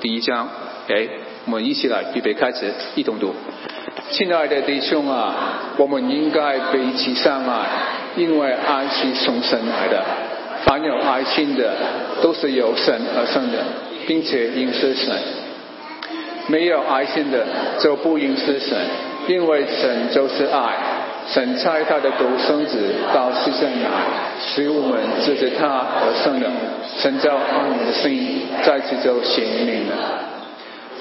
第一章，哎，我们一起来预备开始，一同读。亲爱的弟兄啊，我们应该彼此相爱，因为爱是从神来的。凡有爱心的，都是由神而生的，并且认识神。没有爱心的，就不认识神，因为神就是爱。神差他的独生子到世上来，使我们借着他而生的。神叫我们的心再次就显明了。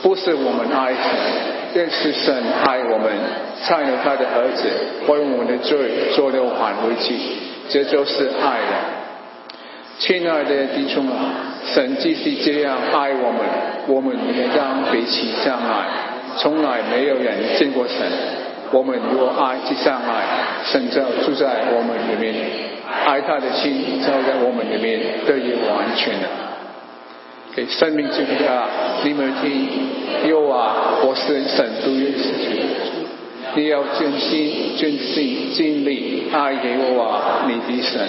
不是我们爱神，便是神爱我们，差了他的儿子为我们的罪做了挽回祭，这就是爱了。亲爱的弟兄们，神既是这样爱我们，我们也当彼此相爱。从来没有人见过神，我们若爱去相爱，神就住在我们里面，爱他的心就在我们里面得以完全了。给生命之家，你们听，有啊，我是神都认识你要尽心、尽心、尽力爱给我啊，你的神。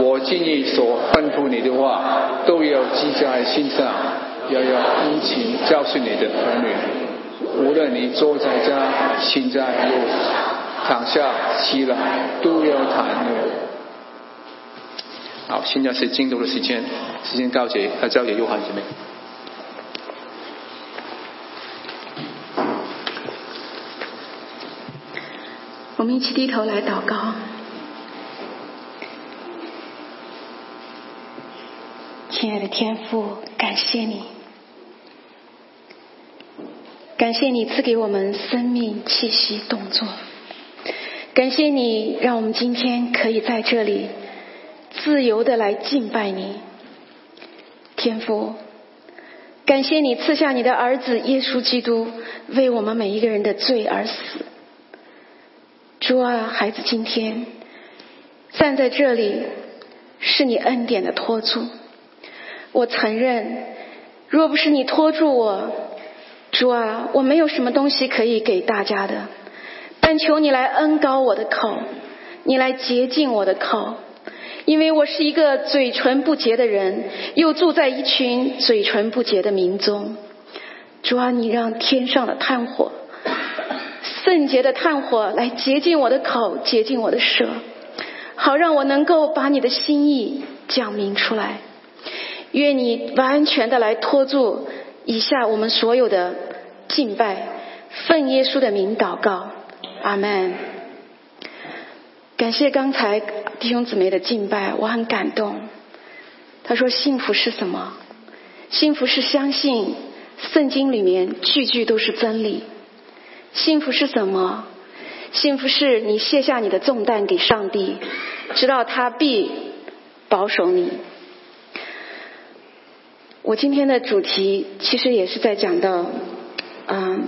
我今日所吩咐你的话，都要记在心上，要要殷勤教训你的儿女。无论你坐在家、行在路、躺下、起来，都要谈论。好，现在是进度的时间，时间告结，要交给约翰姐妹。我们一起低头来祷告。亲爱的天父，感谢你，感谢你赐给我们生命气息动作，感谢你让我们今天可以在这里。自由的来敬拜你，天父，感谢你赐下你的儿子耶稣基督，为我们每一个人的罪而死。主啊，孩子今天站在这里，是你恩典的托住。我承认，若不是你托住我，主啊，我没有什么东西可以给大家的。但求你来恩高我的口，你来洁净我的口。因为我是一个嘴唇不洁的人，又住在一群嘴唇不洁的民中。主啊，你让天上的炭火，圣洁的炭火来洁净我的口，洁净我的舌，好让我能够把你的心意讲明出来。愿你完全的来托住以下我们所有的敬拜，奉耶稣的名祷告，阿门。感谢刚才弟兄姊妹的敬拜，我很感动。他说：“幸福是什么？幸福是相信圣经里面句句都是真理。幸福是什么？幸福是你卸下你的重担给上帝，知道他必保守你。”我今天的主题其实也是在讲到，嗯。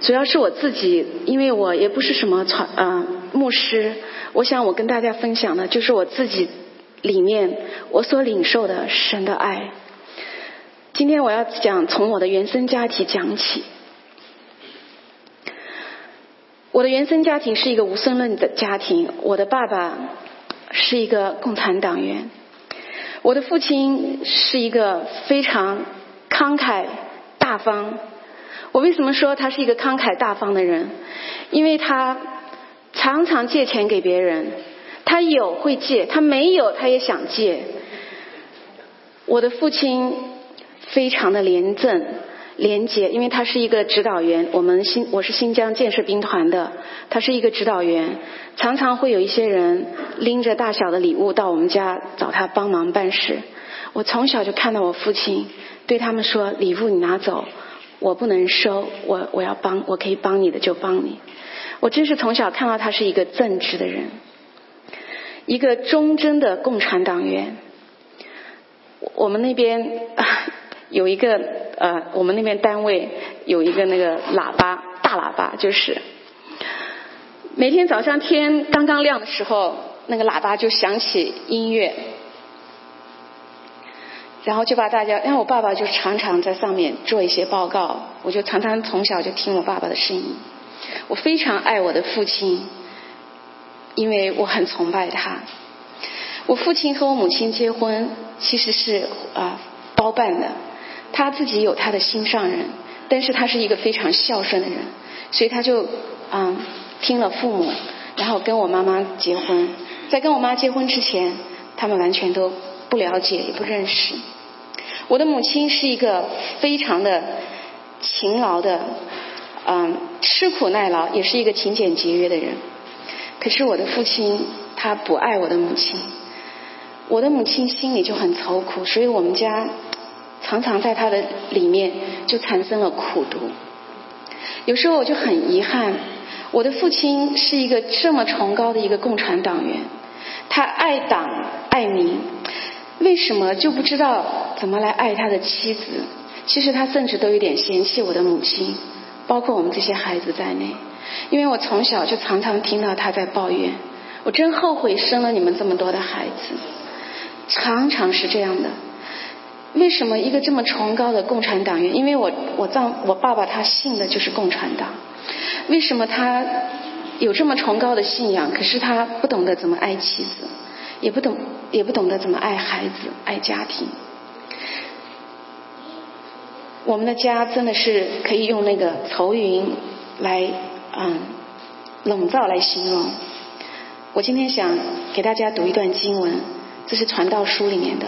主要是我自己，因为我也不是什么传啊牧师，我想我跟大家分享的就是我自己里面我所领受的神的爱。今天我要讲从我的原生家庭讲起。我的原生家庭是一个无神论的家庭，我的爸爸是一个共产党员，我的父亲是一个非常慷慨大方。我为什么说他是一个慷慨大方的人？因为他常常借钱给别人，他有会借，他没有他也想借。我的父亲非常的廉正、廉洁，因为他是一个指导员。我们新我是新疆建设兵团的，他是一个指导员，常常会有一些人拎着大小的礼物到我们家找他帮忙办事。我从小就看到我父亲对他们说：“礼物你拿走。”我不能收，我我要帮，我可以帮你的就帮你。我真是从小看到他是一个正直的人，一个忠贞的共产党员。我们那边 有一个呃，我们那边单位有一个那个喇叭，大喇叭就是每天早上天刚刚亮的时候，那个喇叭就响起音乐。然后就把大家，因为我爸爸就常常在上面做一些报告，我就常常从小就听我爸爸的声音。我非常爱我的父亲，因为我很崇拜他。我父亲和我母亲结婚，其实是啊包办的。他自己有他的心上人，但是他是一个非常孝顺的人，所以他就嗯听了父母，然后跟我妈妈结婚。在跟我妈结婚之前，他们完全都不了解也不认识。我的母亲是一个非常的勤劳的，嗯，吃苦耐劳，也是一个勤俭节约的人。可是我的父亲他不爱我的母亲，我的母亲心里就很愁苦，所以我们家常常在他的里面就产生了苦毒。有时候我就很遗憾，我的父亲是一个这么崇高的一个共产党员，他爱党爱民，为什么就不知道怎么来爱他的妻子？其实他甚至都有点嫌弃我的母亲，包括我们这些孩子在内。因为我从小就常常听到他在抱怨，我真后悔生了你们这么多的孩子，常常是这样的。为什么一个这么崇高的共产党员？因为我我丈我爸爸他信的就是共产党。为什么他有这么崇高的信仰？可是他不懂得怎么爱妻子，也不懂也不懂得怎么爱孩子、爱家庭。我们的家真的是可以用那个愁云来。嗯，笼罩来形容。我今天想给大家读一段经文，这是《传道书》里面的。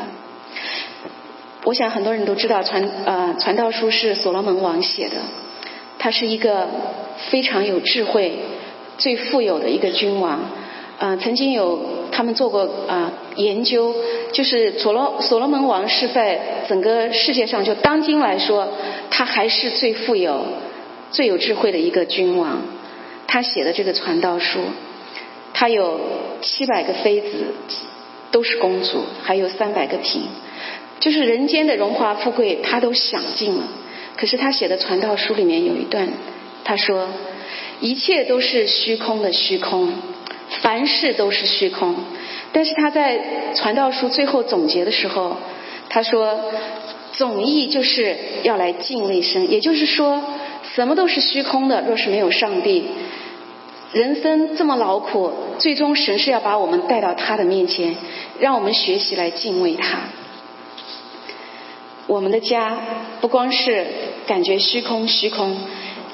我想很多人都知道，《传呃传道书》是所罗门王写的。他是一个非常有智慧、最富有的一个君王。呃，曾经有他们做过啊研究，就是所罗所罗门王是在整个世界上，就当今来说，他还是最富有。最有智慧的一个君王，他写的这个传道书，他有七百个妃子，都是公主，还有三百个嫔，就是人间的荣华富贵，他都享尽了。可是他写的传道书里面有一段，他说：“一切都是虚空的虚空，凡事都是虚空。”但是他在传道书最后总结的时候，他说：“总意就是要来敬畏神，也就是说。”什么都是虚空的，若是没有上帝，人生这么劳苦，最终神是要把我们带到他的面前，让我们学习来敬畏他。我们的家不光是感觉虚空虚空，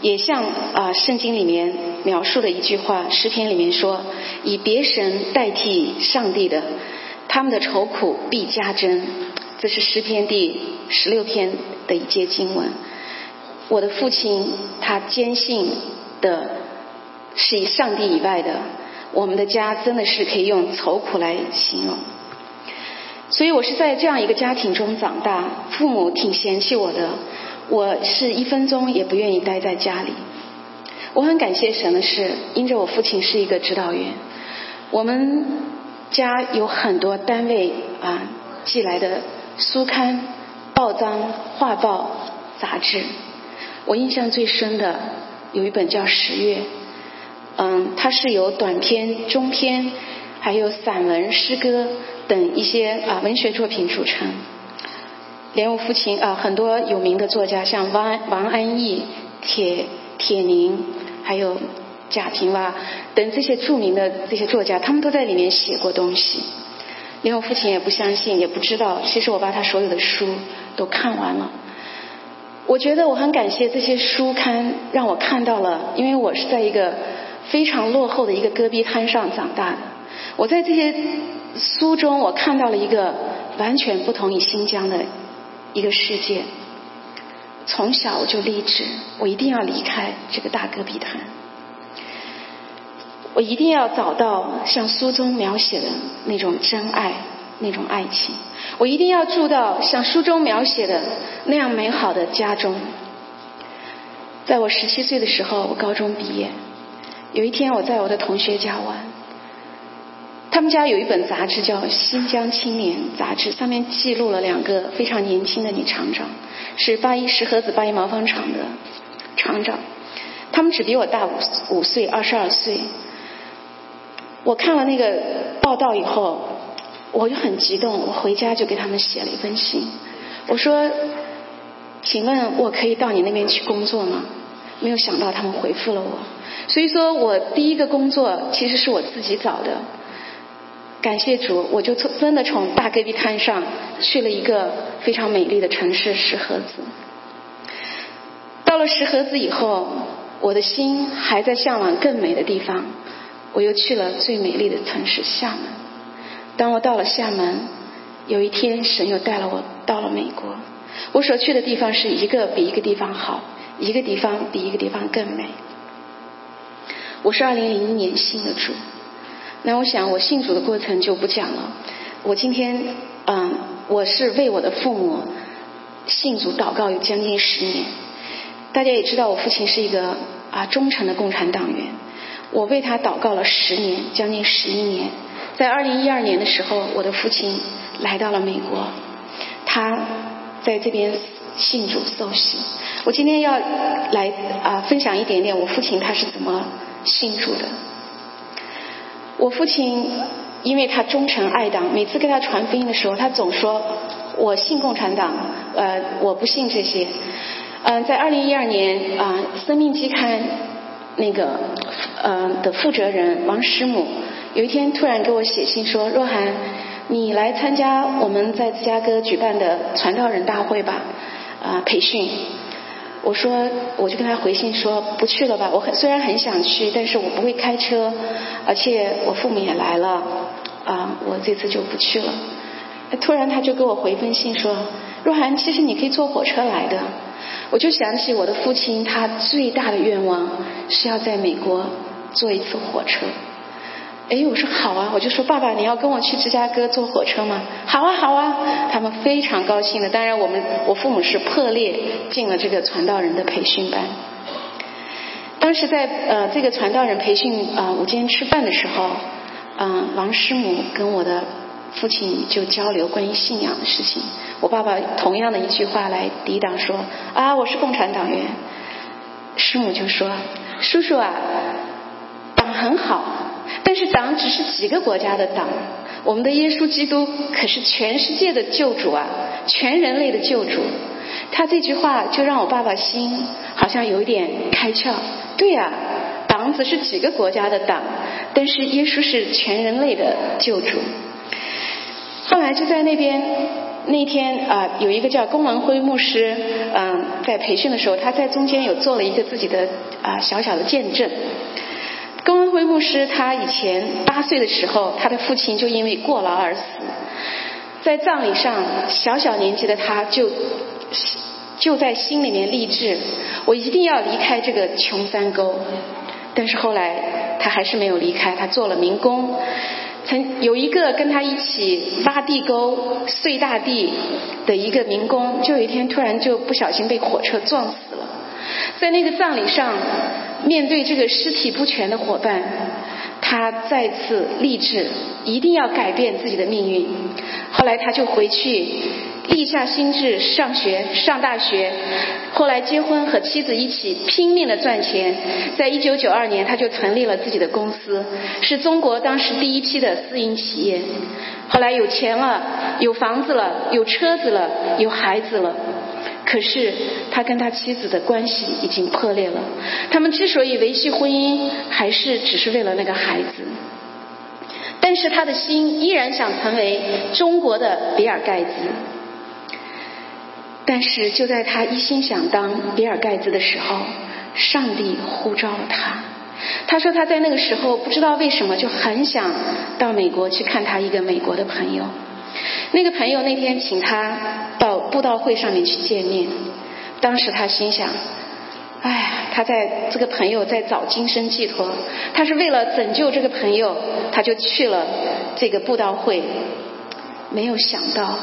也像啊圣经里面描述的一句话，诗篇里面说：以别神代替上帝的，他们的愁苦必加增。这是诗篇第十六篇的一节经文。我的父亲他坚信的是以上帝以外的，我们的家真的是可以用愁苦来形容。所以我是在这样一个家庭中长大，父母挺嫌弃我的，我是一分钟也不愿意待在家里。我很感谢神的是，因着我父亲是一个指导员，我们家有很多单位啊寄来的书刊、报章、画报、杂志。我印象最深的有一本叫《十月》，嗯，它是由短篇、中篇，还有散文、诗歌等一些啊文学作品组成。连我父亲啊，很多有名的作家，像王王安忆、铁铁凝，还有贾平凹等这些著名的这些作家，他们都在里面写过东西。连我父亲也不相信，也不知道，其实我把他所有的书都看完了。我觉得我很感谢这些书刊，让我看到了，因为我是在一个非常落后的一个戈壁滩上长大的。我在这些书中，我看到了一个完全不同于新疆的一个世界。从小我就立志，我一定要离开这个大戈壁滩，我一定要找到像书中描写的那种真爱。那种爱情，我一定要住到像书中描写的那样美好的家中。在我十七岁的时候，我高中毕业。有一天，我在我的同学家玩，他们家有一本杂志叫《新疆青年》杂志，上面记录了两个非常年轻的女厂长，是八一石河子八一毛纺厂的厂长，他们只比我大五五岁，二十二岁。我看了那个报道以后。我就很激动，我回家就给他们写了一封信。我说：“请问我可以到你那边去工作吗？”没有想到他们回复了我。所以说我第一个工作其实是我自己找的。感谢主，我就从真的从大戈壁滩上去了一个非常美丽的城市石河子。到了石河子以后，我的心还在向往更美的地方，我又去了最美丽的城市厦门。当我到了厦门，有一天神又带了我到了美国。我所去的地方是一个比一个地方好，一个地方比一个地方更美。我是二零零一年信的主，那我想我信主的过程就不讲了。我今天嗯，我是为我的父母信主祷告有将近十年。大家也知道，我父亲是一个啊忠诚的共产党员，我为他祷告了十年，将近十一年。在二零一二年的时候，我的父亲来到了美国，他在这边信主受洗。我今天要来啊分享一点点我父亲他是怎么信主的。我父亲因为他忠诚爱党，每次给他传福音的时候，他总说我信共产党，呃，我不信这些。嗯，在二零一二年啊，《生命期刊》那个呃的负责人王师母。有一天突然给我写信说：“若涵，你来参加我们在芝加哥举办的传道人大会吧，啊，培训。”我说，我就跟他回信说：“不去了吧，我很虽然很想去，但是我不会开车，而且我父母也来了，啊，我这次就不去了。”突然他就给我回封信说：“若涵，其实你可以坐火车来的。”我就想起我的父亲，他最大的愿望是要在美国坐一次火车。哎，我说好啊，我就说爸爸，你要跟我去芝加哥坐火车吗？好啊，好啊，他们非常高兴的。当然，我们我父母是破裂进了这个传道人的培训班。当时在呃这个传道人培训啊午间吃饭的时候，嗯，王师母跟我的父亲就交流关于信仰的事情。我爸爸同样的一句话来抵挡说啊，我是共产党员。师母就说，叔叔啊，党很好。是党只是几个国家的党，我们的耶稣基督可是全世界的救主啊，全人类的救主。他这句话就让我爸爸心好像有点开窍。对呀，党只是几个国家的党，但是耶稣是全人类的救主。后来就在那边那天啊，有一个叫龚文辉牧师，嗯，在培训的时候，他在中间有做了一个自己的啊小小的见证。龚文辉牧师，他以前八岁的时候，他的父亲就因为过劳而死。在葬礼上，小小年纪的他就就在心里面立志，我一定要离开这个穷山沟。但是后来他还是没有离开，他做了民工。曾有一个跟他一起挖地沟、碎大地的一个民工，就有一天突然就不小心被火车撞死。在那个葬礼上。面对这个尸体不全的伙伴，他再次立志一定要改变自己的命运。后来他就回去立下心志上学上大学，后来结婚和妻子一起拼命的赚钱。在一九九二年，他就成立了自己的公司，是中国当时第一批的私营企业。后来有钱了，有房子了，有车子了，有孩子了。可是他跟他妻子的关系已经破裂了。他们之所以维系婚姻，还是只是为了那个孩子。但是他的心依然想成为中国的比尔盖茨。但是就在他一心想当比尔盖茨的时候，上帝呼召了他。他说他在那个时候不知道为什么就很想到美国去看他一个美国的朋友。那个朋友那天请他到布道会上面去见面，当时他心想：“哎呀，他在这个朋友在找精神寄托，他是为了拯救这个朋友，他就去了这个布道会。没有想到，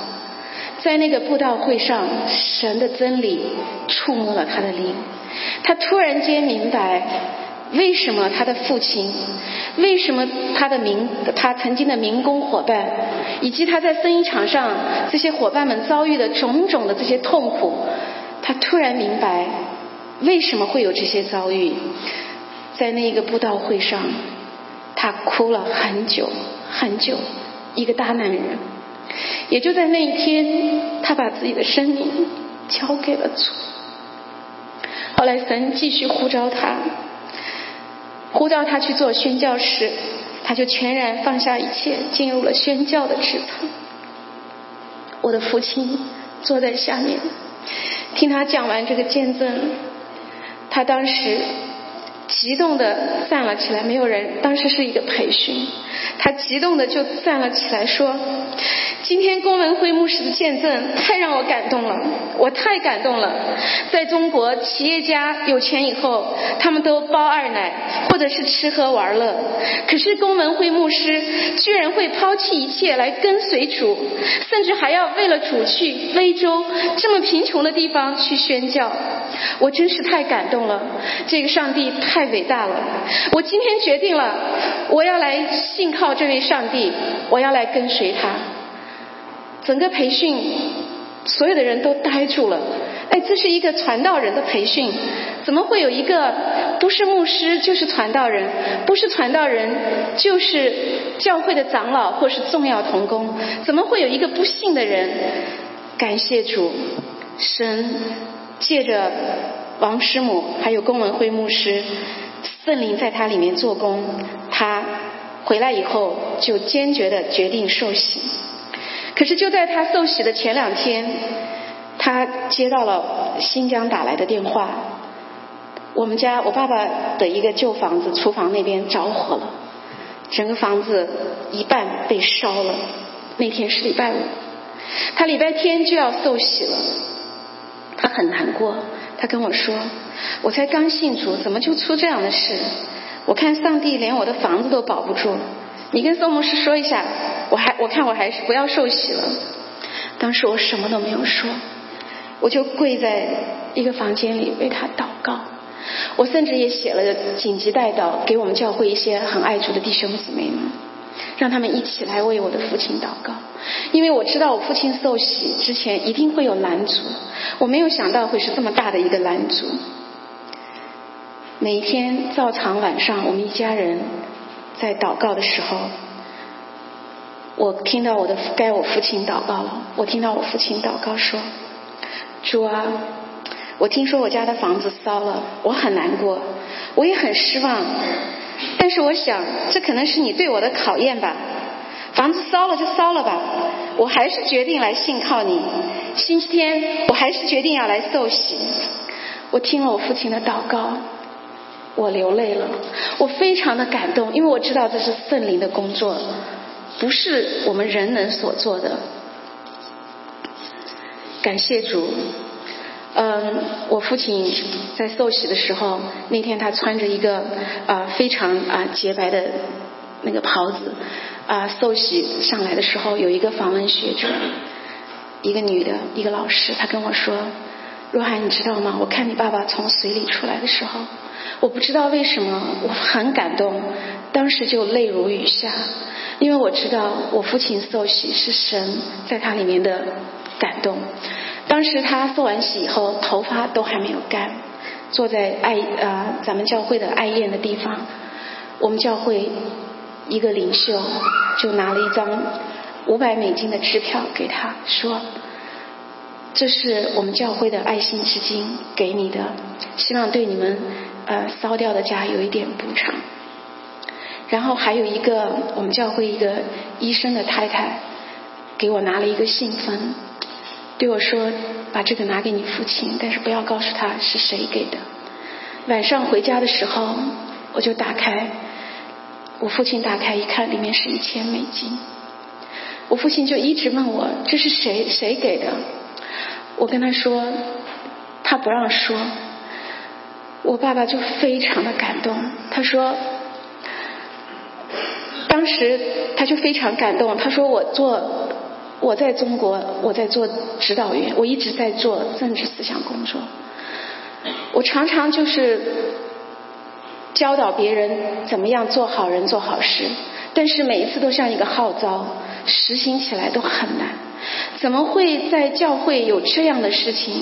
在那个布道会上，神的真理触摸了他的灵，他突然间明白。”为什么他的父亲？为什么他的民他曾经的民工伙伴，以及他在生意场上这些伙伴们遭遇的种种的这些痛苦，他突然明白为什么会有这些遭遇。在那个布道会上，他哭了很久很久，一个大男人。也就在那一天，他把自己的生命交给了主。后来神继续呼召他。呼召他去做宣教时，他就全然放下一切，进入了宣教的池塘。我的父亲坐在下面，听他讲完这个见证，他当时。激动的站了起来，没有人。当时是一个培训，他激动的就站了起来说：“今天龚文辉牧师的见证太让我感动了，我太感动了。在中国，企业家有钱以后，他们都包二奶或者是吃喝玩乐，可是龚文辉牧师居然会抛弃一切来跟随主，甚至还要为了主去非洲这么贫穷的地方去宣教。我真是太感动了，这个上帝太……伟大了！我今天决定了，我要来信靠这位上帝，我要来跟随他。整个培训，所有的人都呆住了。哎，这是一个传道人的培训，怎么会有一个不是牧师就是传道人，不是传道人就是教会的长老或是重要同工？怎么会有一个不信的人？感谢主，神借着。王师母还有龚文辉牧师，圣灵在他里面做工。他回来以后就坚决的决定受洗。可是就在他受洗的前两天，他接到了新疆打来的电话。我们家我爸爸的一个旧房子厨房那边着火了，整个房子一半被烧了。那天是礼拜五，他礼拜天就要受洗了，他很难过。他跟我说：“我才刚信主，怎么就出这样的事？我看上帝连我的房子都保不住。你跟宋牧师说一下，我还我看我还是不要受洗了。”当时我什么都没有说，我就跪在一个房间里为他祷告。我甚至也写了紧急代祷给我们教会一些很爱主的弟兄姊妹们。让他们一起来为我的父亲祷告，因为我知道我父亲受洗之前一定会有拦阻，我没有想到会是这么大的一个拦阻。每一天照常晚上，我们一家人在祷告的时候，我听到我的该我父亲祷告了。我听到我父亲祷告说：“主啊，我听说我家的房子烧了，我很难过，我也很失望。”但是我想，这可能是你对我的考验吧。房子烧了就烧了吧，我还是决定来信靠你。星期天，我还是决定要来受洗。我听了我父亲的祷告，我流泪了，我非常的感动，因为我知道这是圣灵的工作，不是我们人能所做的。感谢主。嗯，我父亲在受洗的时候，那天他穿着一个啊非常啊洁白的那个袍子啊受洗上来的时候，有一个访问学者，一个女的，一个老师，她跟我说：“若涵，你知道吗？我看你爸爸从水里出来的时候，我不知道为什么我很感动，当时就泪如雨下，因为我知道我父亲受洗是神在他里面的感动。”当时他受完洗以后，头发都还没有干，坐在爱啊咱们教会的爱宴的地方，我们教会一个领袖就拿了一张五百美金的支票给他说：“这是我们教会的爱心基金给你的，希望对你们呃烧掉的家有一点补偿。”然后还有一个我们教会一个医生的太太给我拿了一个信封。对我说：“把这个拿给你父亲，但是不要告诉他是谁给的。”晚上回家的时候，我就打开，我父亲打开一看，里面是一千美金。我父亲就一直问我：“这是谁谁给的？”我跟他说：“他不让说。”我爸爸就非常的感动，他说：“当时他就非常感动，他说我做。”我在中国，我在做指导员，我一直在做政治思想工作。我常常就是教导别人怎么样做好人、做好事，但是每一次都像一个号召，实行起来都很难。怎么会在教会有这样的事情？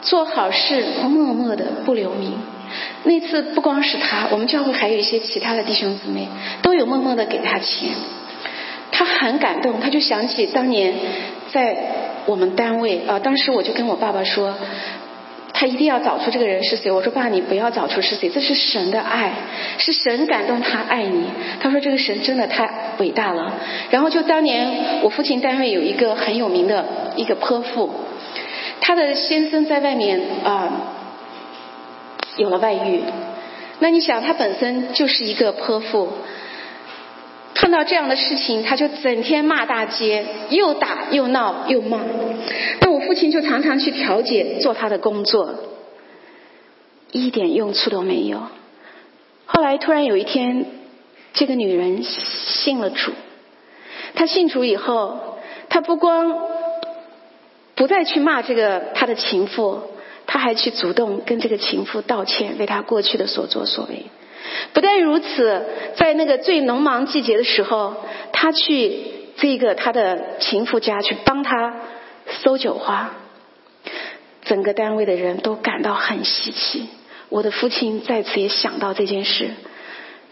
做好事默默的不留名。那次不光是他，我们教会还有一些其他的弟兄姊妹都有默默的给他钱。他很感动，他就想起当年在我们单位啊，当时我就跟我爸爸说，他一定要找出这个人是谁。我说爸，你不要找出是谁，这是神的爱，是神感动他爱你。他说这个神真的太伟大了。然后就当年我父亲单位有一个很有名的一个泼妇，他的先生在外面啊有了外遇。那你想，他本身就是一个泼妇。到这样的事情，他就整天骂大街，又打又闹又骂。那我父亲就常常去调解，做他的工作，一点用处都没有。后来突然有一天，这个女人信了主。她信主以后，她不光不再去骂这个她的情妇，她还去主动跟这个情妇道歉，为她过去的所作所为。不但如此，在那个最农忙季节的时候，他去这个他的情妇家去帮他搜酒花，整个单位的人都感到很稀奇。我的父亲在此也想到这件事。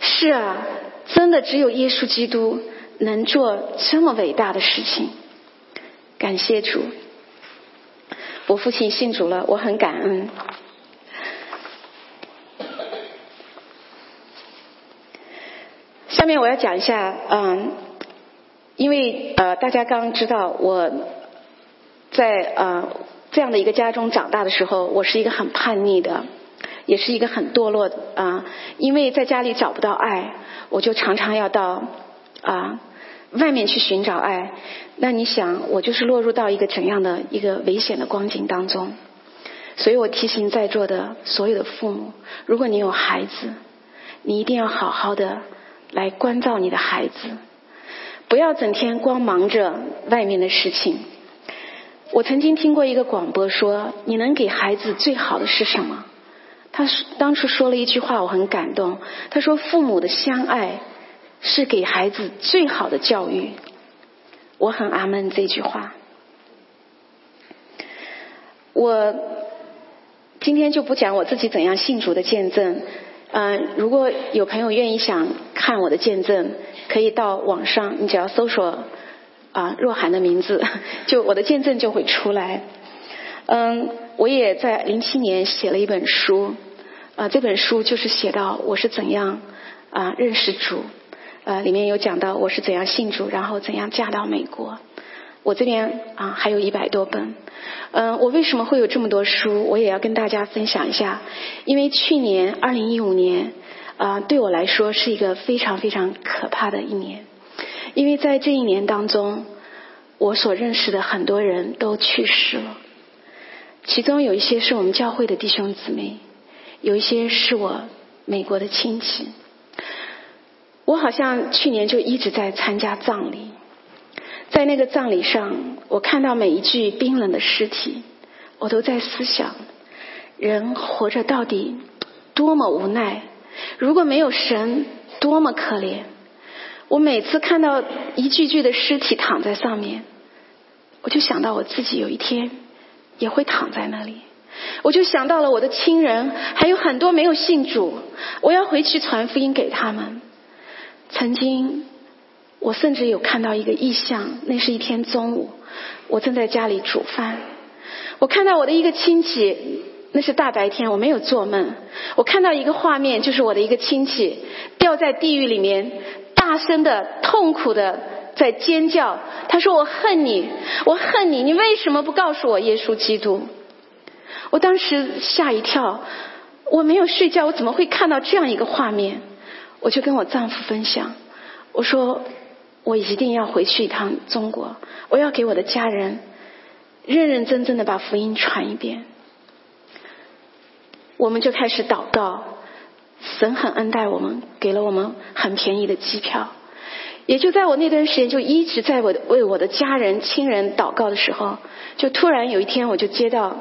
是啊，真的只有耶稣基督能做这么伟大的事情。感谢主，我父亲信主了，我很感恩。下面我要讲一下，嗯，因为呃，大家刚刚知道我在呃这样的一个家中长大的时候，我是一个很叛逆的，也是一个很堕落的啊。因为在家里找不到爱，我就常常要到啊外面去寻找爱。那你想，我就是落入到一个怎样的一个危险的光景当中？所以我提醒在座的所有的父母，如果你有孩子，你一定要好好的。来关照你的孩子，不要整天光忙着外面的事情。我曾经听过一个广播说：“你能给孩子最好的是什么？”他当初说了一句话，我很感动。他说：“父母的相爱是给孩子最好的教育。”我很阿门这句话。我今天就不讲我自己怎样信主的见证。嗯，如果有朋友愿意想看我的见证，可以到网上，你只要搜索啊若涵的名字，就我的见证就会出来。嗯，我也在零七年写了一本书，啊这本书就是写到我是怎样啊认识主，啊里面有讲到我是怎样信主，然后怎样嫁到美国。我这边啊还有一百多本，嗯，我为什么会有这么多书？我也要跟大家分享一下。因为去年二零一五年啊，对我来说是一个非常非常可怕的一年，因为在这一年当中，我所认识的很多人都去世了，其中有一些是我们教会的弟兄姊妹，有一些是我美国的亲戚。我好像去年就一直在参加葬礼。在那个葬礼上，我看到每一具冰冷的尸体，我都在思想：人活着到底多么无奈？如果没有神，多么可怜！我每次看到一具具的尸体躺在上面，我就想到我自己有一天也会躺在那里。我就想到了我的亲人，还有很多没有信主，我要回去传福音给他们。曾经。我甚至有看到一个异象，那是一天中午，我正在家里煮饭，我看到我的一个亲戚，那是大白天，我没有做梦，我看到一个画面，就是我的一个亲戚掉在地狱里面，大声的、痛苦的在尖叫，他说：“我恨你，我恨你，你为什么不告诉我耶稣基督？”我当时吓一跳，我没有睡觉，我怎么会看到这样一个画面？我就跟我丈夫分享，我说。我一定要回去一趟中国，我要给我的家人认认真真的把福音传一遍。我们就开始祷告，神很恩待我们，给了我们很便宜的机票。也就在我那段时间，就一直在我为我的家人亲人祷告的时候，就突然有一天，我就接到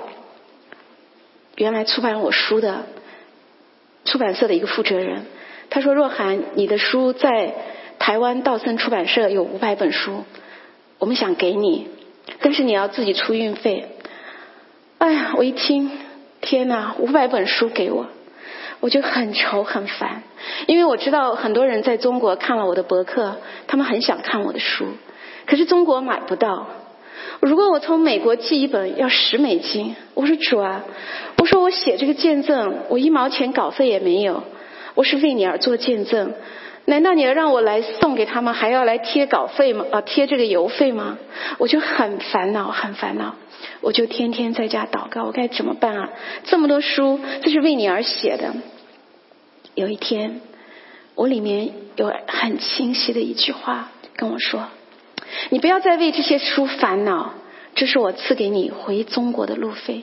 原来出版我书的出版社的一个负责人，他说：“若涵，你的书在。”台湾道森出版社有五百本书，我们想给你，但是你要自己出运费。哎呀，我一听，天哪，五百本书给我，我就很愁很烦，因为我知道很多人在中国看了我的博客，他们很想看我的书，可是中国买不到。如果我从美国寄一本要十美金，我说主啊，我说我写这个见证，我一毛钱稿费也没有，我是为你而做见证，难道你要让我来送给他们，还要来贴稿费吗？啊，贴这个邮费吗？我就很烦恼，很烦恼，我就天天在家祷告，我该怎么办啊？这么多书，这是为你而写的。有一天，我里面有很清晰的一句话跟我说。你不要再为这些书烦恼，这是我赐给你回中国的路费。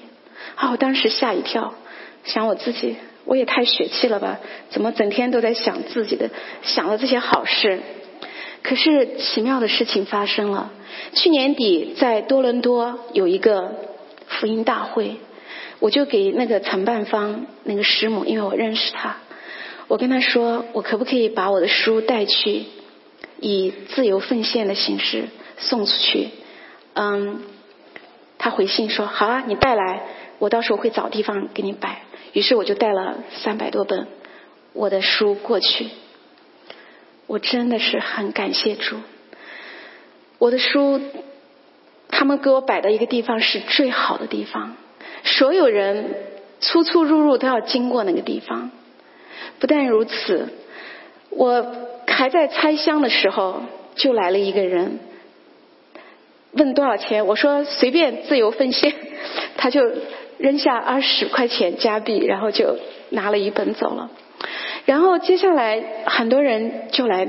啊，我当时吓一跳，想我自己，我也太血气了吧？怎么整天都在想自己的，想了这些好事？可是奇妙的事情发生了。去年底在多伦多有一个福音大会，我就给那个承办方那个师母，因为我认识他，我跟他说，我可不可以把我的书带去？以自由奉献的形式送出去，嗯，他回信说好啊，你带来，我到时候会找地方给你摆。于是我就带了三百多本我的书过去。我真的是很感谢主，我的书，他们给我摆的一个地方是最好的地方，所有人出出入入都要经过那个地方。不但如此，我。还在拆箱的时候，就来了一个人，问多少钱？我说随便自由奉献，他就扔下二十块钱加币，然后就拿了一本走了。然后接下来很多人就来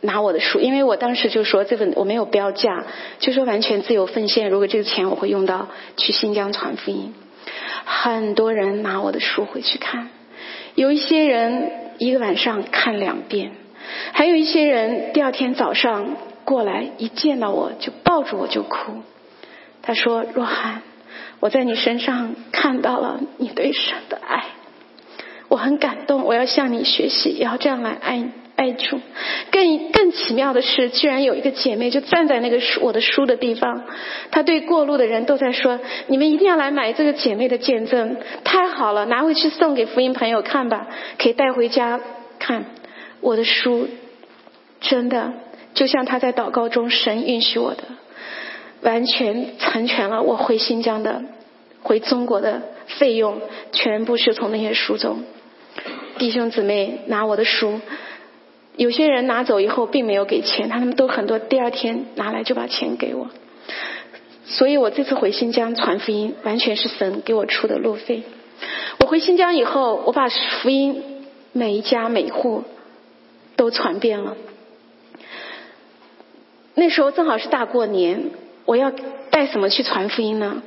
拿我的书，因为我当时就说这本我没有标价，就说完全自由奉献。如果这个钱我会用到去新疆传福音，很多人拿我的书回去看，有一些人一个晚上看两遍。还有一些人第二天早上过来，一见到我就抱住我就哭。他说：“若涵，我在你身上看到了你对神的爱，我很感动，我要向你学习，也要这样来爱爱主。”更更奇妙的是，居然有一个姐妹就站在那个书我的书的地方，她对过路的人都在说：“你们一定要来买这个姐妹的见证，太好了，拿回去送给福音朋友看吧，可以带回家看。”我的书真的就像他在祷告中神允许我的，完全成全了我回新疆的、回中国的费用，全部是从那些书中。弟兄姊妹拿我的书，有些人拿走以后并没有给钱，他们都很多第二天拿来就把钱给我。所以我这次回新疆传福音，完全是神给我出的路费。我回新疆以后，我把福音每一家每户。都传遍了。那时候正好是大过年，我要带什么去传福音呢？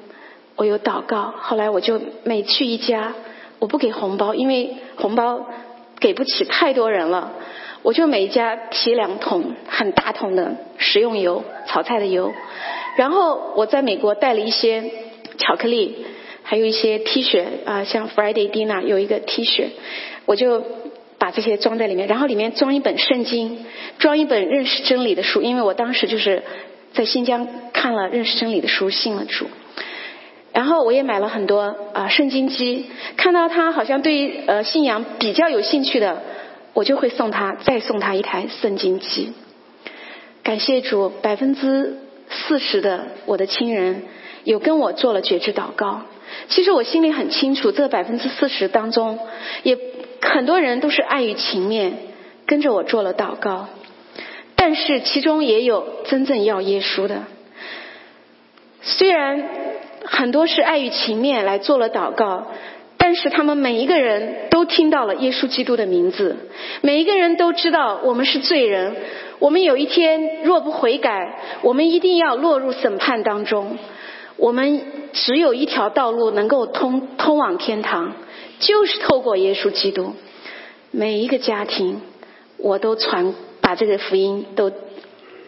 我有祷告。后来我就每去一家，我不给红包，因为红包给不起太多人了。我就每一家提两桶很大桶的食用油，炒菜的油。然后我在美国带了一些巧克力，还有一些 T 恤啊，像 Friday Dinner 有一个 T 恤，我就。把这些装在里面，然后里面装一本圣经，装一本认识真理的书。因为我当时就是在新疆看了认识真理的书，信了主。然后我也买了很多啊圣经机，看到他好像对呃信仰比较有兴趣的，我就会送他再送他一台圣经机。感谢主，百分之四十的我的亲人有跟我做了觉知祷告。其实我心里很清楚，这百分之四十当中也。很多人都是碍于情面跟着我做了祷告，但是其中也有真正要耶稣的。虽然很多是碍于情面来做了祷告，但是他们每一个人都听到了耶稣基督的名字，每一个人都知道我们是罪人，我们有一天若不悔改，我们一定要落入审判当中。我们只有一条道路能够通通往天堂。就是透过耶稣基督，每一个家庭，我都传把这个福音都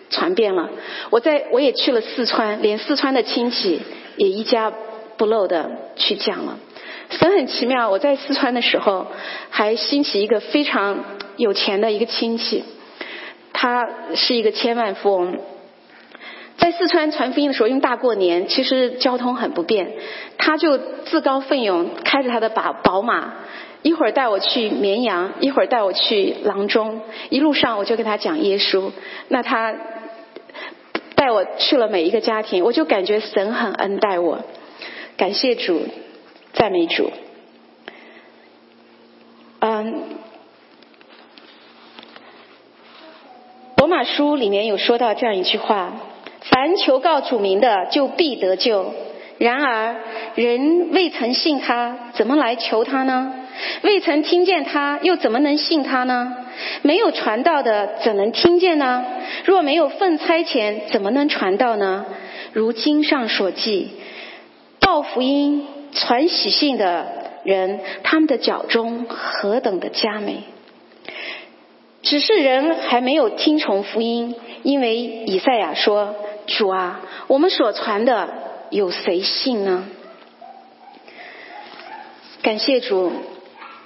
传遍了。我在我也去了四川，连四川的亲戚也一家不漏的去讲了。神很奇妙，我在四川的时候，还兴起一个非常有钱的一个亲戚，他是一个千万富翁。在四川传福音的时候，用大过年，其实交通很不便。他就自告奋勇，开着他的宝宝马，一会儿带我去绵阳，一会儿带我去阆中。一路上我就跟他讲耶稣。那他带我去了每一个家庭，我就感觉神很恩待我。感谢主，赞美主。嗯，罗马书里面有说到这样一句话：凡求告主名的，就必得救。然而，人未曾信他，怎么来求他呢？未曾听见他，又怎么能信他呢？没有传道的，怎能听见呢？若没有奉差遣，怎么能传道呢？如经上所记，报福音、传喜信的人，他们的脚中何等的佳美！只是人还没有听从福音，因为以赛亚说：“主啊，我们所传的有谁信呢？”感谢主。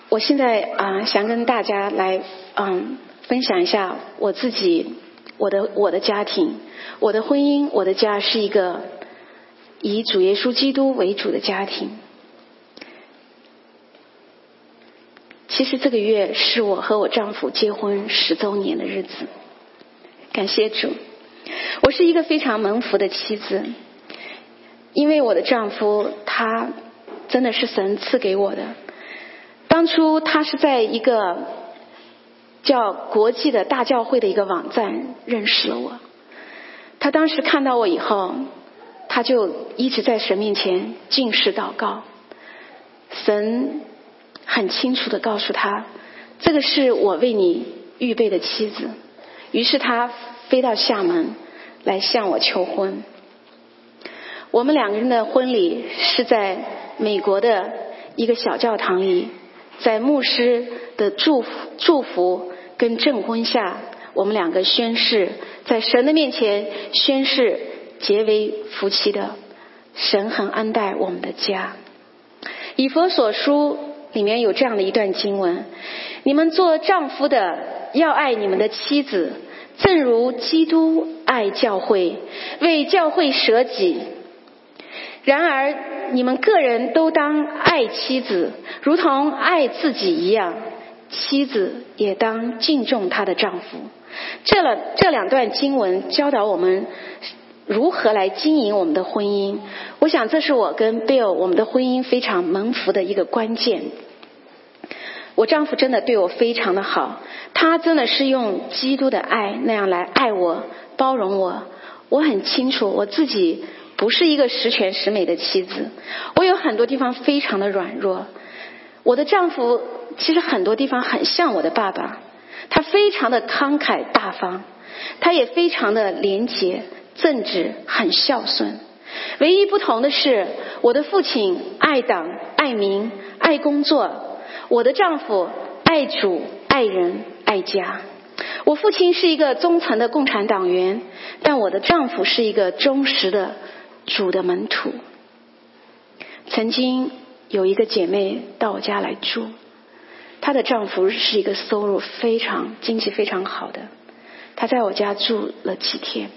我现在啊，想跟大家来嗯分享一下我自己，我的我的家庭，我的婚姻，我的家是一个以主耶稣基督为主的家庭。其实这个月是我和我丈夫结婚十周年的日子，感谢主，我是一个非常蒙福的妻子，因为我的丈夫他真的是神赐给我的。当初他是在一个叫国际的大教会的一个网站认识了我。他当时看到我以后，他就一直在神面前进食祷告。神很清楚的告诉他，这个是我为你预备的妻子。于是他飞到厦门来向我求婚。我们两个人的婚礼是在美国的一个小教堂里。在牧师的祝福、祝福跟证婚下，我们两个宣誓，在神的面前宣誓结为夫妻的。神很安待我们的家。以佛所书里面有这样的一段经文：你们做丈夫的要爱你们的妻子，正如基督爱教会，为教会舍己。然而，你们个人都当爱妻子，如同爱自己一样；妻子也当敬重她的丈夫。这了这两段经文教导我们如何来经营我们的婚姻。我想，这是我跟 Bill 我们的婚姻非常蒙福的一个关键。我丈夫真的对我非常的好，他真的是用基督的爱那样来爱我、包容我。我很清楚我自己。不是一个十全十美的妻子，我有很多地方非常的软弱。我的丈夫其实很多地方很像我的爸爸，他非常的慷慨大方，他也非常的廉洁正直，很孝顺。唯一不同的是，我的父亲爱党爱民爱工作，我的丈夫爱主爱人爱家。我父亲是一个忠诚的共产党员，但我的丈夫是一个忠实的。主的门徒，曾经有一个姐妹到我家来住，她的丈夫是一个收入非常、经济非常好的，她在我家住了几天。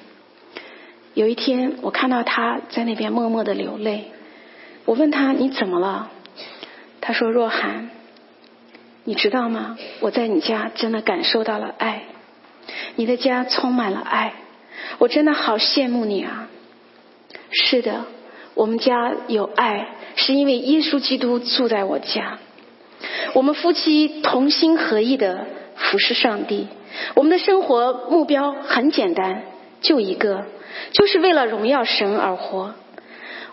有一天，我看到她在那边默默的流泪，我问她你怎么了？她说：“若涵，你知道吗？我在你家真的感受到了爱，你的家充满了爱，我真的好羡慕你啊。”是的，我们家有爱，是因为耶稣基督住在我家。我们夫妻同心合意的服侍上帝。我们的生活目标很简单，就一个，就是为了荣耀神而活。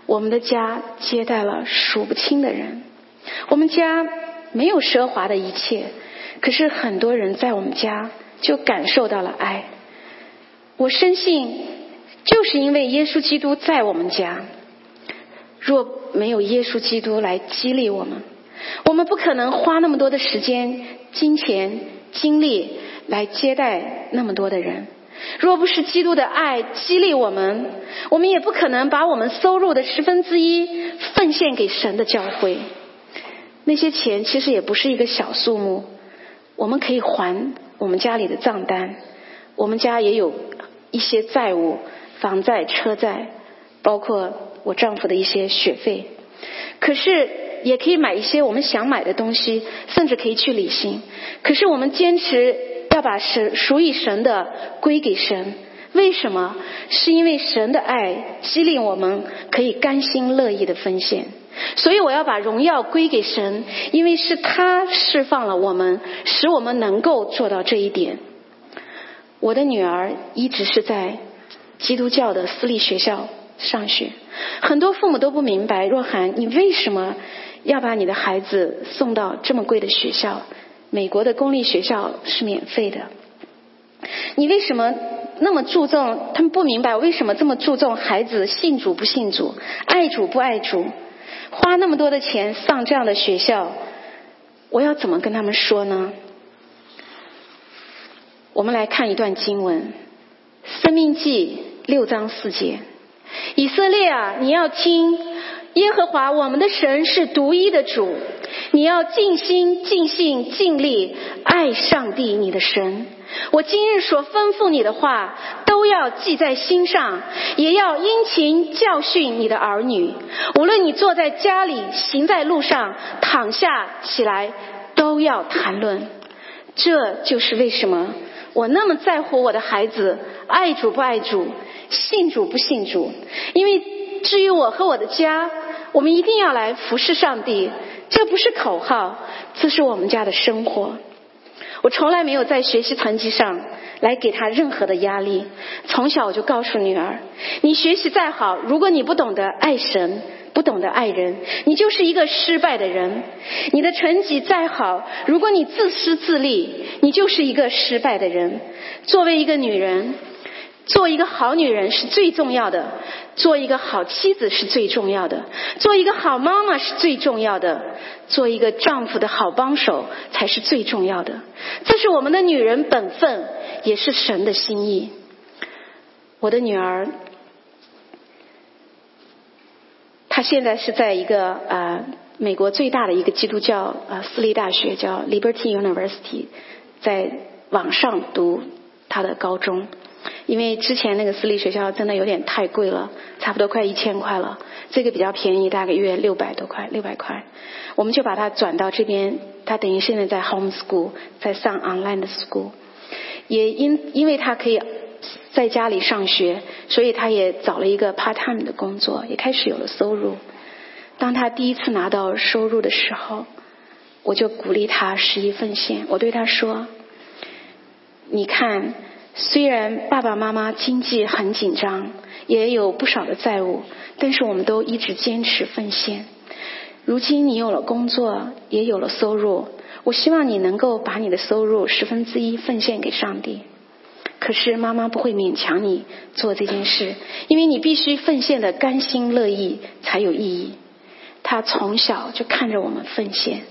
我们的家接待了数不清的人。我们家没有奢华的一切，可是很多人在我们家就感受到了爱。我深信。就是因为耶稣基督在我们家，若没有耶稣基督来激励我们，我们不可能花那么多的时间、金钱、精力来接待那么多的人。若不是基督的爱激励我们，我们也不可能把我们收入的十分之一奉献给神的教会。那些钱其实也不是一个小数目，我们可以还我们家里的账单。我们家也有一些债务。房贷、车贷，包括我丈夫的一些学费，可是也可以买一些我们想买的东西，甚至可以去旅行。可是我们坚持要把神属于神的归给神，为什么？是因为神的爱激励我们可以甘心乐意的奉献。所以我要把荣耀归给神，因为是他释放了我们，使我们能够做到这一点。我的女儿一直是在基督教的私立学校上学，很多父母都不明白，若涵，你为什么要把你的孩子送到这么贵的学校？美国的公立学校是免费的，你为什么？那么注重，他们不明白为什么这么注重孩子信主不信主，爱主不爱主，花那么多的钱上这样的学校，我要怎么跟他们说呢？我们来看一段经文，《生命记》六章四节：以色列啊，你要听，耶和华我们的神是独一的主，你要尽心、尽性、尽力爱上帝你的神。我今日所吩咐你的话，都要记在心上，也要殷勤教训你的儿女。无论你坐在家里，行在路上，躺下起来，都要谈论。这就是为什么我那么在乎我的孩子爱主不爱主，信主不信主。因为至于我和我的家，我们一定要来服侍上帝。这不是口号，这是我们家的生活。我从来没有在学习成绩上来给他任何的压力。从小我就告诉女儿：你学习再好，如果你不懂得爱神，不懂得爱人，你就是一个失败的人。你的成绩再好，如果你自私自利，你就是一个失败的人。作为一个女人。做一个好女人是最重要的，做一个好妻子是最重要的，做一个好妈妈是最重要的，做一个丈夫的好帮手才是最重要的。这是我们的女人本分，也是神的心意。我的女儿，她现在是在一个呃美国最大的一个基督教呃私立大学，叫 Liberty University，在网上读她的高中。因为之前那个私立学校真的有点太贵了，差不多快一千块了。这个比较便宜，大概约六百多块，六百块。我们就把他转到这边，他等于现在在 home school，在上 online 的 school。也因因为他可以在家里上学，所以他也找了一个 part time 的工作，也开始有了收入。当他第一次拿到收入的时候，我就鼓励他十一奉献。我对他说：“你看。”虽然爸爸妈妈经济很紧张，也有不少的债务，但是我们都一直坚持奉献。如今你有了工作，也有了收入，我希望你能够把你的收入十分之一奉献给上帝。可是妈妈不会勉强你做这件事，因为你必须奉献的甘心乐意才有意义。他从小就看着我们奉献。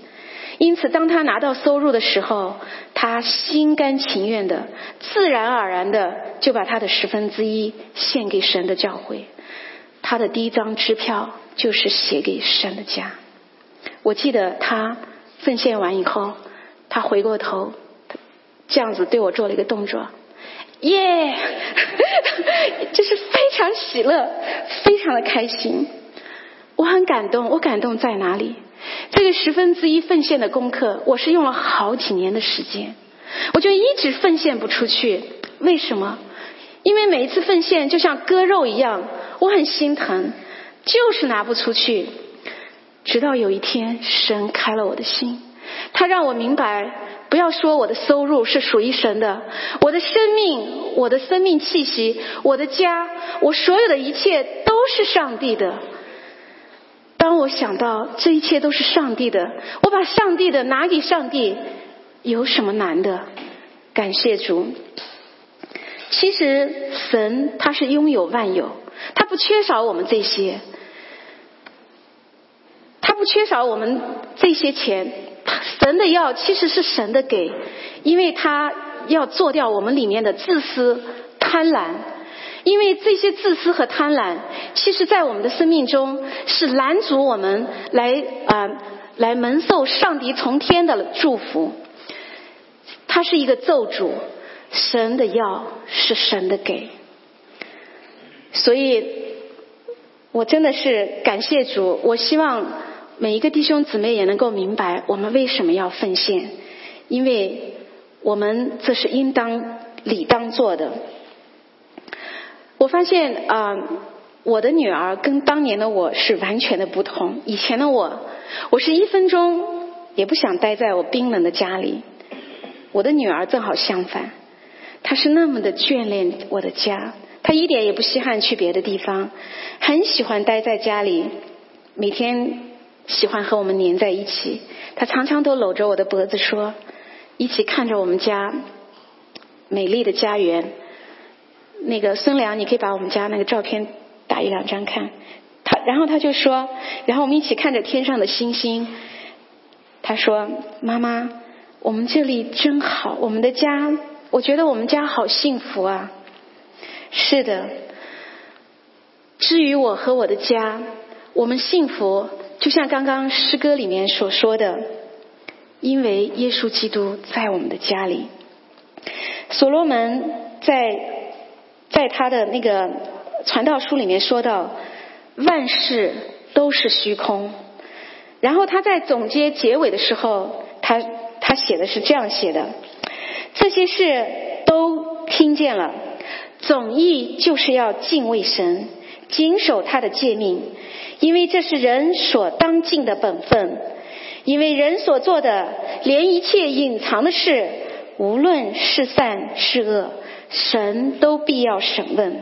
因此，当他拿到收入的时候，他心甘情愿的、自然而然的就把他的十分之一献给神的教会。他的第一张支票就是写给神的家。我记得他奉献完以后，他回过头，这样子对我做了一个动作，耶，就是非常喜乐，非常的开心。我很感动，我感动在哪里？这个十分之一奉献的功课，我是用了好几年的时间，我就一直奉献不出去。为什么？因为每一次奉献就像割肉一样，我很心疼，就是拿不出去。直到有一天，神开了我的心，他让我明白，不要说我的收入是属于神的，我的生命、我的生命气息、我的家、我所有的一切都是上帝的。当我想到这一切都是上帝的，我把上帝的拿给上帝，有什么难的？感谢主。其实神他是拥有万有，他不缺少我们这些，他不缺少我们这些钱。神的要其实是神的给，因为他要做掉我们里面的自私、贪婪。因为这些自私和贪婪，其实，在我们的生命中是拦阻我们来啊来蒙受上帝从天的祝福。它是一个咒诅，神的要是神的给。所以，我真的是感谢主。我希望每一个弟兄姊妹也能够明白，我们为什么要奉献，因为我们这是应当理当做的。我发现啊、我的女儿跟当年的我是完全的不同。以前的我，我是一分钟也不想待在我冰冷的家里。我的女儿正好相反，她是那么的眷恋我的家，她一点也不稀罕去别的地方，很喜欢待在家里，每天喜欢和我们黏在一起。她常常都搂着我的脖子说，一起看着我们家美丽的家园。那个孙良，你可以把我们家那个照片打一两张看。他，然后他就说，然后我们一起看着天上的星星。他说：“妈妈，我们这里真好，我们的家，我觉得我们家好幸福啊。”是的。至于我和我的家，我们幸福，就像刚刚诗歌里面所说的，因为耶稣基督在我们的家里。所罗门在。在他的那个传道书里面说到，万事都是虚空。然后他在总结结尾的时候，他他写的是这样写的：这些事都听见了，总意就是要敬畏神，谨守他的诫命，因为这是人所当尽的本分。因为人所做的，连一切隐藏的事，无论是善是恶。神都必要审问。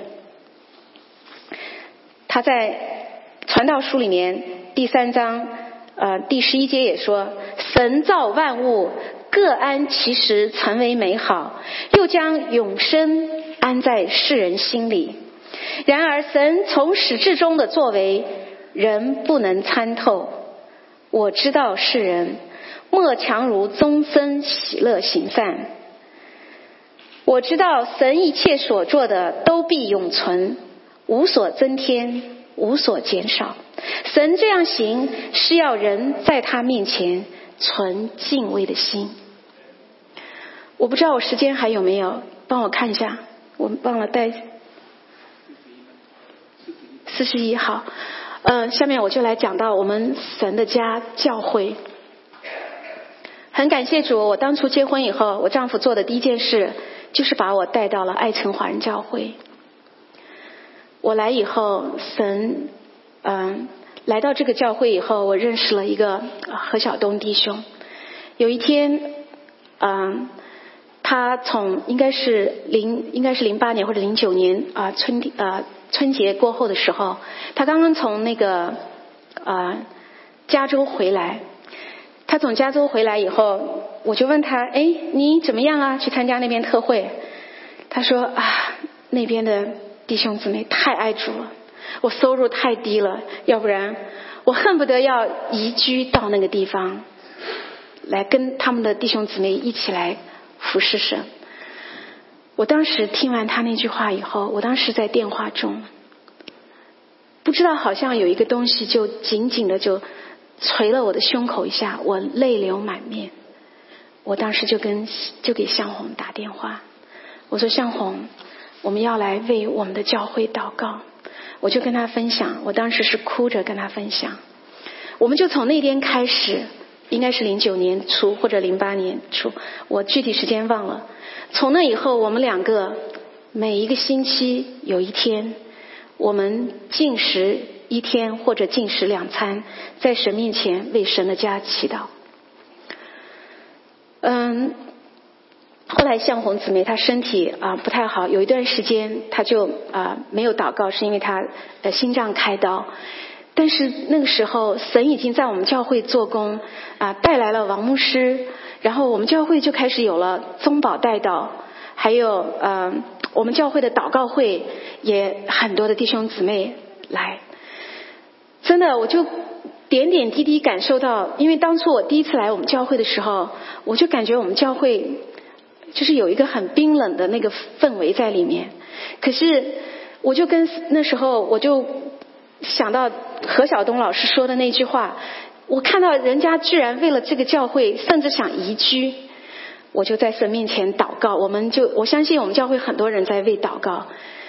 他在传道书里面第三章呃第十一节也说：“神造万物，各安其时，成为美好，又将永生安在世人心里。然而，神从始至终的作为，人不能参透。我知道世人莫强如终身喜乐行善。”我知道神一切所做的都必永存，无所增添，无所减少。神这样行是要人在他面前存敬畏的心。我不知道我时间还有没有，帮我看一下，我忘了带四十一号。嗯，下面我就来讲到我们神的家教会。很感谢主，我当初结婚以后，我丈夫做的第一件事。就是把我带到了爱城华人教会。我来以后，神，嗯，来到这个教会以后，我认识了一个何晓东弟兄。有一天，嗯，他从应该是零应该是零八年或者零九年啊春啊春节过后的时候，他刚刚从那个啊加州回来。他从加州回来以后，我就问他：“哎，你怎么样啊？去参加那边特会？”他说：“啊，那边的弟兄姊妹太爱主了，我收入太低了，要不然我恨不得要移居到那个地方，来跟他们的弟兄姊妹一起来服侍神。”我当时听完他那句话以后，我当时在电话中，不知道好像有一个东西就紧紧的就。捶了我的胸口一下，我泪流满面。我当时就跟就给向红打电话，我说向红，我们要来为我们的教会祷告。我就跟他分享，我当时是哭着跟他分享。我们就从那天开始，应该是零九年初或者零八年初，我具体时间忘了。从那以后，我们两个每一个星期有一天，我们进食。一天或者进食两餐，在神面前为神的家祈祷。嗯，后来向红姊妹她身体啊不太好，有一段时间她就啊没有祷告，是因为她的心脏开刀。但是那个时候，神已经在我们教会做工啊，带来了王牧师，然后我们教会就开始有了宗保带祷，还有嗯我们教会的祷告会也很多的弟兄姊妹来。真的，我就点点滴滴感受到，因为当初我第一次来我们教会的时候，我就感觉我们教会就是有一个很冰冷的那个氛围在里面。可是，我就跟那时候我就想到何晓东老师说的那句话，我看到人家居然为了这个教会，甚至想移居，我就在神面前祷告。我们就我相信我们教会很多人在为祷告，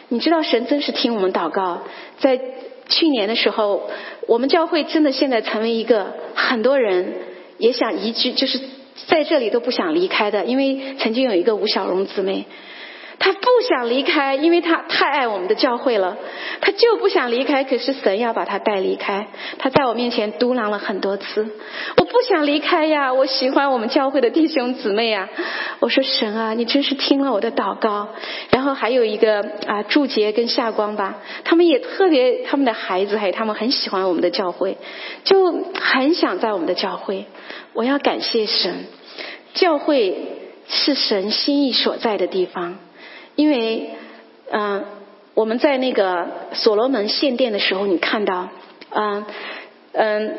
你知道神真是听我们祷告，在。去年的时候，我们教会真的现在成为一个很多人也想移居，就是在这里都不想离开的。因为曾经有一个吴小荣姊妹，他不想离开，因为他太爱我们的教会了，他就不想离开。可是神要把他带离开，他在我面前嘟囔了很多次：“我不想离开呀，我喜欢我们教会的弟兄姊妹呀。”我说：“神啊，你真是听了我的祷告。”然后还有一个啊，祝杰跟夏光吧，他们也特别，他们的孩子还有他们很喜欢我们的教会，就很想在我们的教会。我要感谢神，教会是神心意所在的地方。因为，嗯，我们在那个所罗门献殿的时候，你看到，嗯嗯，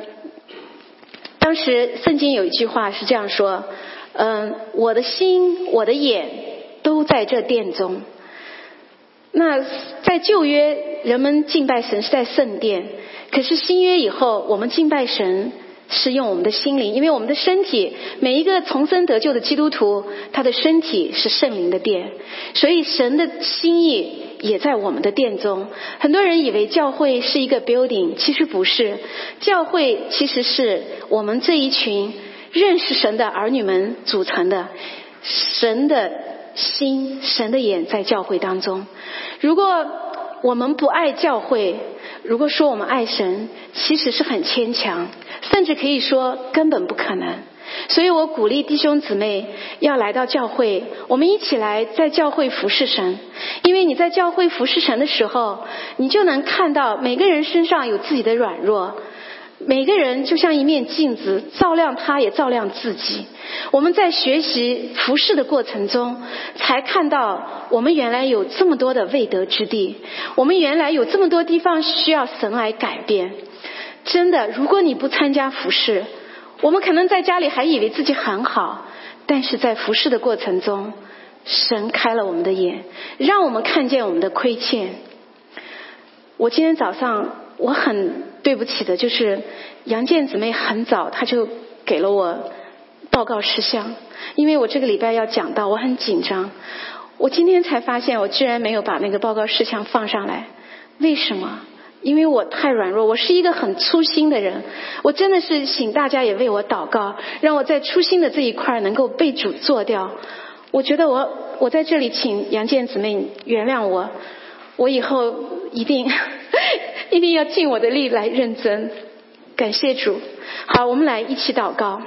当时圣经有一句话是这样说，嗯，我的心，我的眼都在这殿中。那在旧约，人们敬拜神是在圣殿，可是新约以后，我们敬拜神。是用我们的心灵，因为我们的身体，每一个重生得救的基督徒，他的身体是圣灵的殿，所以神的心意也在我们的殿中。很多人以为教会是一个 building，其实不是，教会其实是我们这一群认识神的儿女们组成的。神的心，神的眼在教会当中。如果我们不爱教会，如果说我们爱神，其实是很牵强。甚至可以说根本不可能，所以我鼓励弟兄姊妹要来到教会，我们一起来在教会服侍神。因为你在教会服侍神的时候，你就能看到每个人身上有自己的软弱，每个人就像一面镜子，照亮他，也照亮自己。我们在学习服侍的过程中，才看到我们原来有这么多的未得之地，我们原来有这么多地方需要神来改变。真的，如果你不参加服饰，我们可能在家里还以为自己很好，但是在服饰的过程中，神开了我们的眼，让我们看见我们的亏欠。我今天早上我很对不起的，就是杨建姊妹很早，她就给了我报告事项，因为我这个礼拜要讲到，我很紧张。我今天才发现，我居然没有把那个报告事项放上来，为什么？因为我太软弱，我是一个很粗心的人。我真的是请大家也为我祷告，让我在粗心的这一块能够被主做掉。我觉得我我在这里请杨建姊妹原谅我，我以后一定一定要尽我的力来认真。感谢主。好，我们来一起祷告。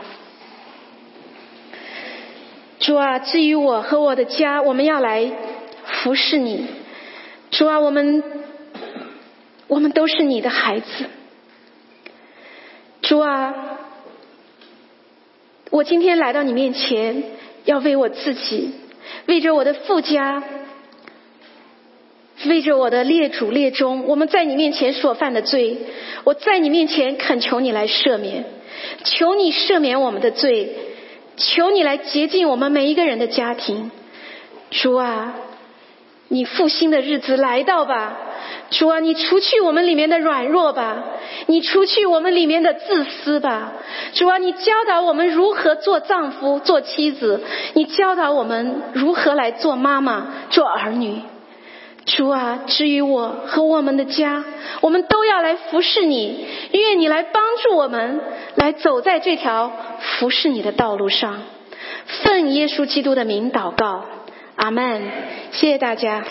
主啊，至于我和我的家，我们要来服侍你。主啊，我们。我们都是你的孩子，主啊，我今天来到你面前，要为我自己，为着我的富家，为着我的列祖列宗，我们在你面前所犯的罪，我在你面前恳求你来赦免，求你赦免我们的罪，求你来洁净我们每一个人的家庭，主啊，你复兴的日子来到吧。主啊，你除去我们里面的软弱吧，你除去我们里面的自私吧。主啊，你教导我们如何做丈夫、做妻子，你教导我们如何来做妈妈、做儿女。主啊，至于我和我们的家，我们都要来服侍你，愿你来帮助我们，来走在这条服侍你的道路上。奉耶稣基督的名祷告，阿门。谢谢大家。